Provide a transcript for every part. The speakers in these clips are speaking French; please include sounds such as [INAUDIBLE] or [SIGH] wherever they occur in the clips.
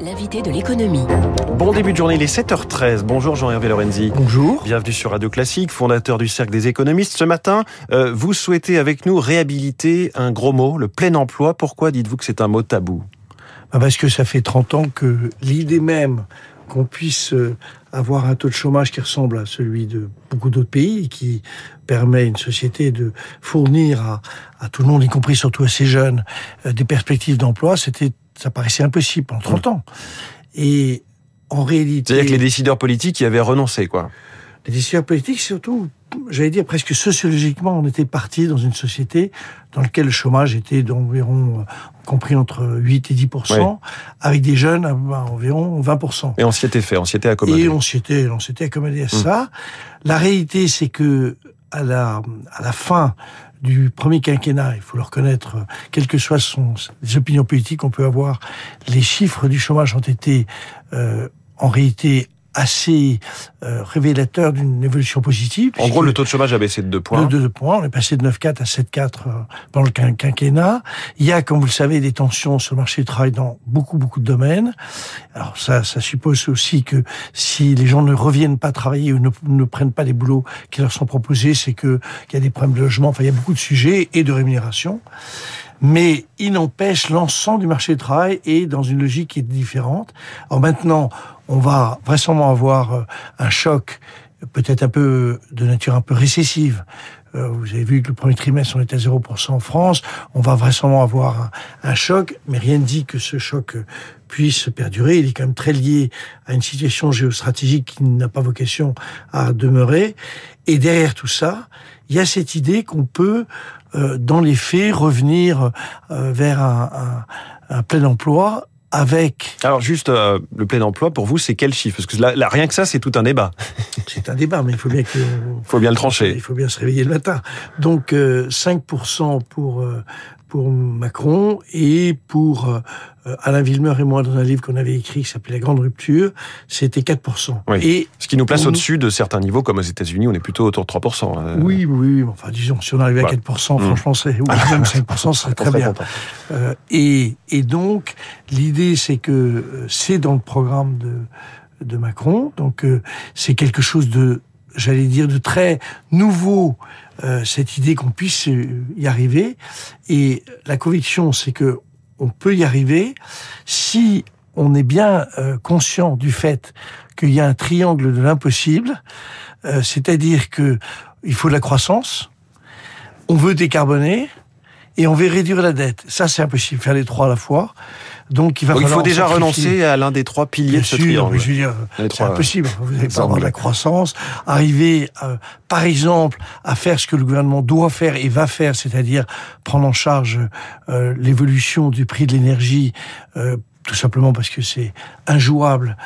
L'invité de l'économie. Bon début de journée, il est 7h13. Bonjour Jean-Hervé Lorenzi. Bonjour. Bienvenue sur Radio Classique, fondateur du Cercle des économistes. Ce matin, euh, vous souhaitez avec nous réhabiliter un gros mot, le plein emploi. Pourquoi dites-vous que c'est un mot tabou? Bah, Parce que ça fait 30 ans que l'idée même qu'on puisse euh, avoir un taux de chômage qui ressemble à celui de beaucoup d'autres pays et qui permet à une société de fournir à, à, tout le monde, y compris surtout à ces jeunes, euh, des perspectives d'emploi, c'était ça paraissait impossible pendant 30 ans. Et en réalité... C'est-à-dire que les décideurs politiques y avaient renoncé, quoi. Les décideurs politiques, surtout, j'allais dire presque sociologiquement, on était parti dans une société dans laquelle le chômage était d'environ, euh, compris entre 8 et 10 oui. avec des jeunes à environ 20% Et on s'y était fait, on s'y était accommodé. Et on s'y était, on s'était accommodé à mmh. ça. La réalité, c'est que à la, à la fin du premier quinquennat, il faut le reconnaître, quelles que soient son, les opinions politiques, on peut avoir, les chiffres du chômage ont été euh, en réalité assez euh, révélateur d'une évolution positive. En gros, le taux de chômage a baissé de 2 points. De 2 points. On est passé de 9,4 à 7,4 euh, pendant le quinquennat. Il y a, comme vous le savez, des tensions sur le marché du travail dans beaucoup, beaucoup de domaines. Alors ça, ça suppose aussi que si les gens ne reviennent pas travailler ou ne, ne prennent pas les boulots qui leur sont proposés, c'est qu'il y a des problèmes de logement. Enfin, il y a beaucoup de sujets et de rémunération mais il n'empêche l'ensemble du marché du travail est dans une logique qui est différente. Alors maintenant, on va vraisemblablement avoir euh, un choc peut-être un peu de nature un peu récessive. Euh, vous avez vu que le premier trimestre, on était à 0% en France. On va vraisemblablement avoir un, choc, mais rien ne dit que ce choc puisse perdurer. Il est quand même très lié à une situation géostratégique qui n'a pas vocation à demeurer. Et derrière tout ça, il y a cette idée qu'on peut euh, dans les faits, revenir euh, vers un, un, plein emploi avec... Alors juste, euh, le plein emploi, pour vous, c'est quel chiffre? Parce que là, là, rien que ça, c'est tout un débat. [LAUGHS] c'est un débat, mais il faut bien que... Il faut bien le trancher. Il faut bien se réveiller le matin. Donc, 5% pour pour Macron et pour euh, Alain Villemeur et moi dans un livre qu'on avait écrit qui s'appelait La Grande Rupture, c'était 4%. Oui. Et ce qui nous place au-dessus de certains niveaux, comme aux États-Unis, on est plutôt autour de 3%. Euh... Oui, oui, enfin disons, si on arrivait à 4%, mmh. franchement, c'est, ou même [LAUGHS] 5%, ce serait très bien. Euh, et, et donc, l'idée, c'est que euh, c'est dans le programme de, de Macron, donc c'est quelque chose de j'allais dire, de très nouveau, euh, cette idée qu'on puisse y arriver. Et la conviction, c'est que on peut y arriver si on est bien euh, conscient du fait qu'il y a un triangle de l'impossible, euh, c'est-à-dire que il faut de la croissance, on veut décarboner et on veut réduire la dette. Ça, c'est impossible, faire les trois à la fois. Donc il va. il faut déjà renoncer à l'un des trois piliers Bien de ce sûr, triangle. Je veux dire, c'est impossible. Vous n'allez pas avoir de la croissance. Arriver, euh, par exemple, à faire ce que le gouvernement doit faire et va faire, c'est-à-dire prendre en charge euh, l'évolution du prix de l'énergie, euh, tout simplement parce que c'est injouable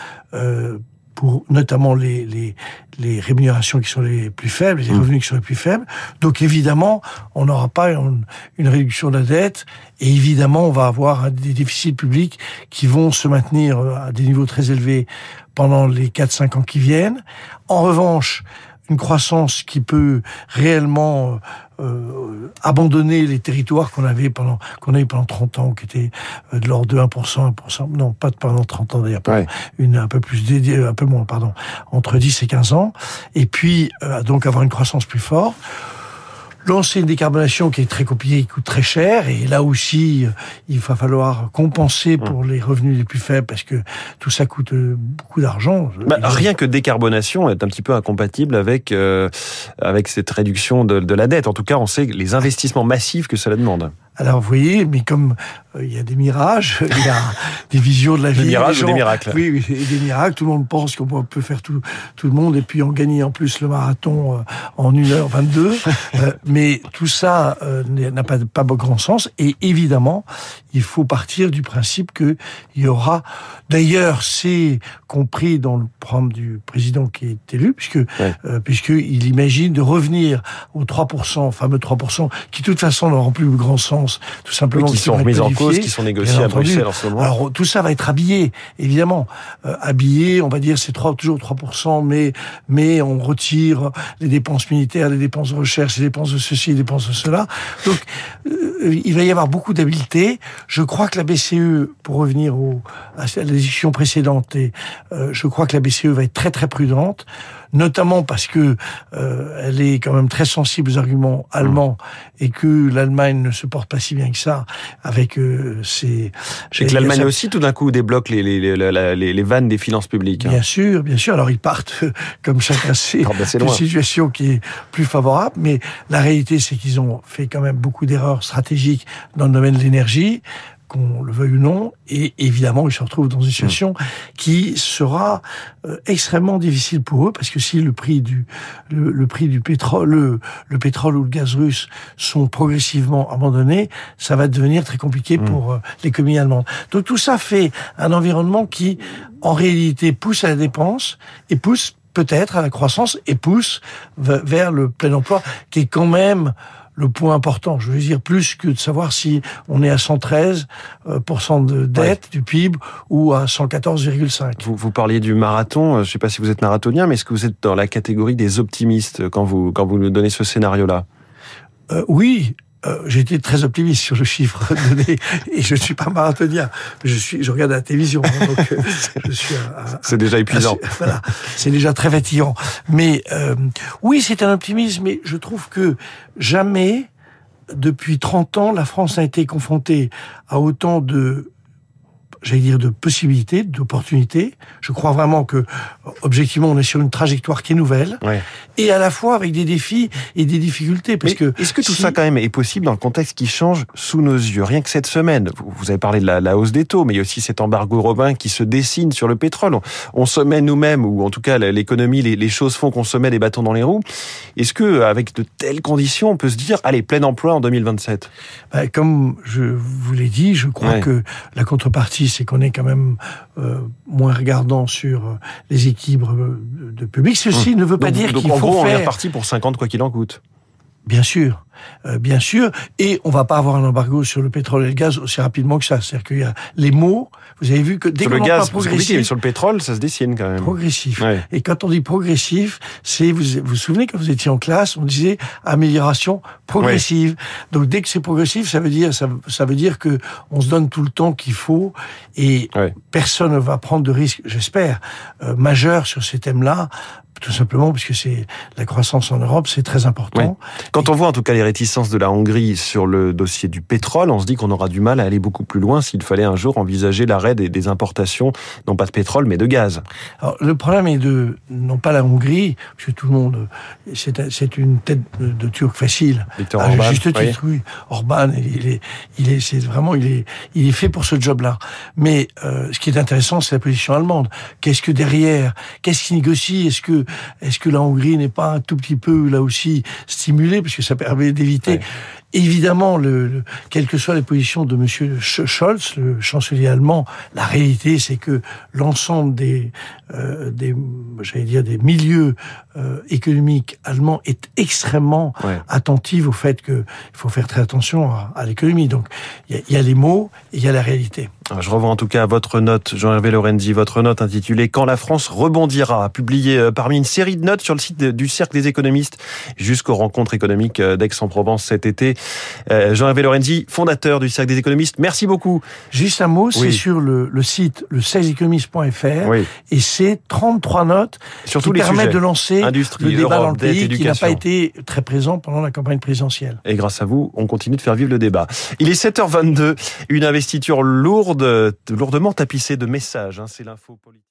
pour notamment les, les, les, rémunérations qui sont les plus faibles, les revenus qui sont les plus faibles. Donc évidemment, on n'aura pas une, une, réduction de la dette et évidemment, on va avoir des déficits publics qui vont se maintenir à des niveaux très élevés pendant les 4-5 ans qui viennent. En revanche, une croissance qui peut réellement euh, abandonner les territoires qu'on avait pendant qu'on a eu pendant 30 ans, qui étaient euh, de l'ordre de 1%, 1%, non pas pendant 30 ans d'ailleurs, ouais. une un peu plus dédiée, un peu moins, pardon, entre 10 et 15 ans, et puis euh, donc avoir une croissance plus forte lancer une décarbonation qui est très compliquée, qui coûte très cher, et là aussi, il va falloir compenser pour les revenus les plus faibles, parce que tout ça coûte beaucoup d'argent. Bah, rien que décarbonation est un petit peu incompatible avec euh, avec cette réduction de, de la dette. En tout cas, on sait les investissements massifs que cela demande. Alors vous voyez, mais comme euh, il y a des mirages, [LAUGHS] il y a des visions de la vie. Des mirages ou des miracles Oui, oui, et des miracles. Tout le monde pense qu'on peut faire tout, tout le monde, et puis on gagne en plus le marathon euh, en 1h22. [LAUGHS] euh, mais tout ça euh, n'a pas, pas grand sens. Et évidemment, il faut partir du principe qu'il y aura... D'ailleurs, c'est compris dans le programme du président qui est élu, puisque ouais. euh, puisqu'il imagine de revenir aux 3%, fameux 3%, qui de toute façon n'auront plus grand sens tout simplement oui, qui sont remis en cause, qui sont négociés à Bruxelles en ce moment. Alors tout ça va être habillé, évidemment. Euh, habillé, on va dire, c'est toujours 3%, mais, mais on retire les dépenses militaires, les dépenses de recherche, les dépenses de ceci, les dépenses de cela. Donc, euh, il va y avoir beaucoup d'habileté. Je crois que la BCE, pour revenir au, à la décision précédente, et, euh, je crois que la BCE va être très très prudente notamment parce que euh, elle est quand même très sensible aux arguments allemands mmh. et que l'Allemagne ne se porte pas si bien que ça avec euh, ses. Et que l'Allemagne aussi, tout d'un coup, débloque les, les, les, les, vannes des finances publiques. Hein. Bien sûr, bien sûr. Alors ils partent comme chacun sait d'une situation qui est plus favorable, mais la réalité, c'est qu'ils ont fait quand même beaucoup d'erreurs stratégiques dans le domaine de l'énergie qu'on le veuille ou non, et évidemment, ils se retrouvent dans une situation qui sera euh, extrêmement difficile pour eux, parce que si le prix du le, prix du pétrole, le, le, pétrole ou le gaz russe sont progressivement abandonnés, ça va devenir très compliqué mm. pour euh, l'économie allemande. Donc tout ça fait un environnement qui, en réalité, pousse à la dépense et pousse peut-être à la croissance et pousse vers le plein emploi, qui est quand même le point important. Je veux dire plus que de savoir si on est à 113% euh, de dette du PIB ou à 114,5. Vous, vous parliez du marathon. Euh, je ne sais pas si vous êtes marathonien, mais est-ce que vous êtes dans la catégorie des optimistes quand vous quand vous nous donnez ce scénario-là? Euh, Oui, euh, j'ai été très optimiste sur le chiffre [LAUGHS] donné et je ne suis pas marathonien. Je suis, je regarde la télévision, hein, donc euh, [LAUGHS] je suis. C'est déjà épuisant. voilà, c'est déjà très fatigant. Mais euh, oui, c'est un optimisme, mais je trouve que jamais depuis 30 ans, la France a été confrontée à autant de j'allais dire, de possibilités, d'opportunités. Je crois vraiment que, objectivement, on est sur une trajectoire qui est nouvelle. Et à la fois avec des défis et des difficultés. Parce que est-ce que tout ça, quand même, est possible dans le contexte qui change sous nos yeux Rien que cette semaine, vous avez parlé de la, hausse des taux, mais il y a aussi cet embargo robin qui se dessine sur le pétrole. On, se met nous-mêmes, ou en tout cas, l'économie, les, choses font qu'on se met des bâtons dans les roues. Est-ce que, avec de telles conditions, on peut se dire, allez, plein emploi en 2027 bah, Comme je vous l'ai dit, je crois que la contrepartie, c'est qu'on est quand même euh, moins regardant sur euh, les équilibres euh, de public. Ceci hum. ne veut pas dire qu'il faut en gros, on est parti pour 50 quoi qu'il en coûte. Bien sûr, bien sûr, et on va pas avoir un embargo sur le pétrole et le gaz aussi rapidement que ça. C'est-à-dire qu'il y a les mots. Vous avez vu que dès sur le gaz, progressif, sur le pétrole, ça se dessine quand même. Progressif. Et quand on dit progressif, c'est vous vous, souvenez quand vous étiez en classe, on disait amélioration progressive. Donc dès que c'est progressif, ça veut dire ça, ça, veut dire que on se donne tout le temps qu'il faut et personne ne va prendre de risques, j'espère, euh, majeurs sur ces thèmes-là tout simplement parce que c'est la croissance en Europe, c'est très important. Quand on voit en tout cas les réticences de la Hongrie sur le dossier du pétrole, on se dit qu'on aura du mal à aller beaucoup plus loin s'il fallait un jour envisager l'arrêt des, importations, non pas de pétrole, mais de gaz. Alors, le problème est de, non pas la Hongrie, parce que tout le monde, c'est une tête de, Turc facile. Victor à Orban, juste titre, oui. Orban, il est, il est, c'est vraiment, il est, il est fait pour ce job-là. Mais euh, ce qui est intéressant, c'est la position allemande. Qu'est-ce que derrière, qu'est-ce qui négocie? Est-ce que est-ce que la Hongrie n'est pas un tout petit peu là aussi stimulée? Parce que ça permet d'éviter évidemment le, quelles que soient les positions de Monsieur Scholz, le chancelier allemand, la réalité c'est que l'ensemble des euh, des j'allais dire des milieux euh, économiques allemands est extrêmement attentif au fait que il faut faire très attention à, l'économie. Donc il y, y a les mots et il y a la réalité. Je revois en tout cas votre note, Jean-Hervé Lorenzi, votre note intitulée Quand la France rebondira, publiée euh, parmi une série de notes sur le site du Cercle des économistes jusqu'aux rencontres économiques euh, d'Aix-en-Provence cet été. Euh, Jean-Hervé Lorenzi, fondateur du Cercle des économistes, merci beaucoup. Juste un mot, c'est sur le, site le 16économistes.fr et c'est 33 notes qui permettent de lancer le débat dans le pays qui n'a pas été très présent pendant la campagne présidentielle. Et grâce à vous, on continue de faire vivre le débat. Il est 7h22, une investiture lourde lourdement tapissé de messages. Hein, c'est l'info politique.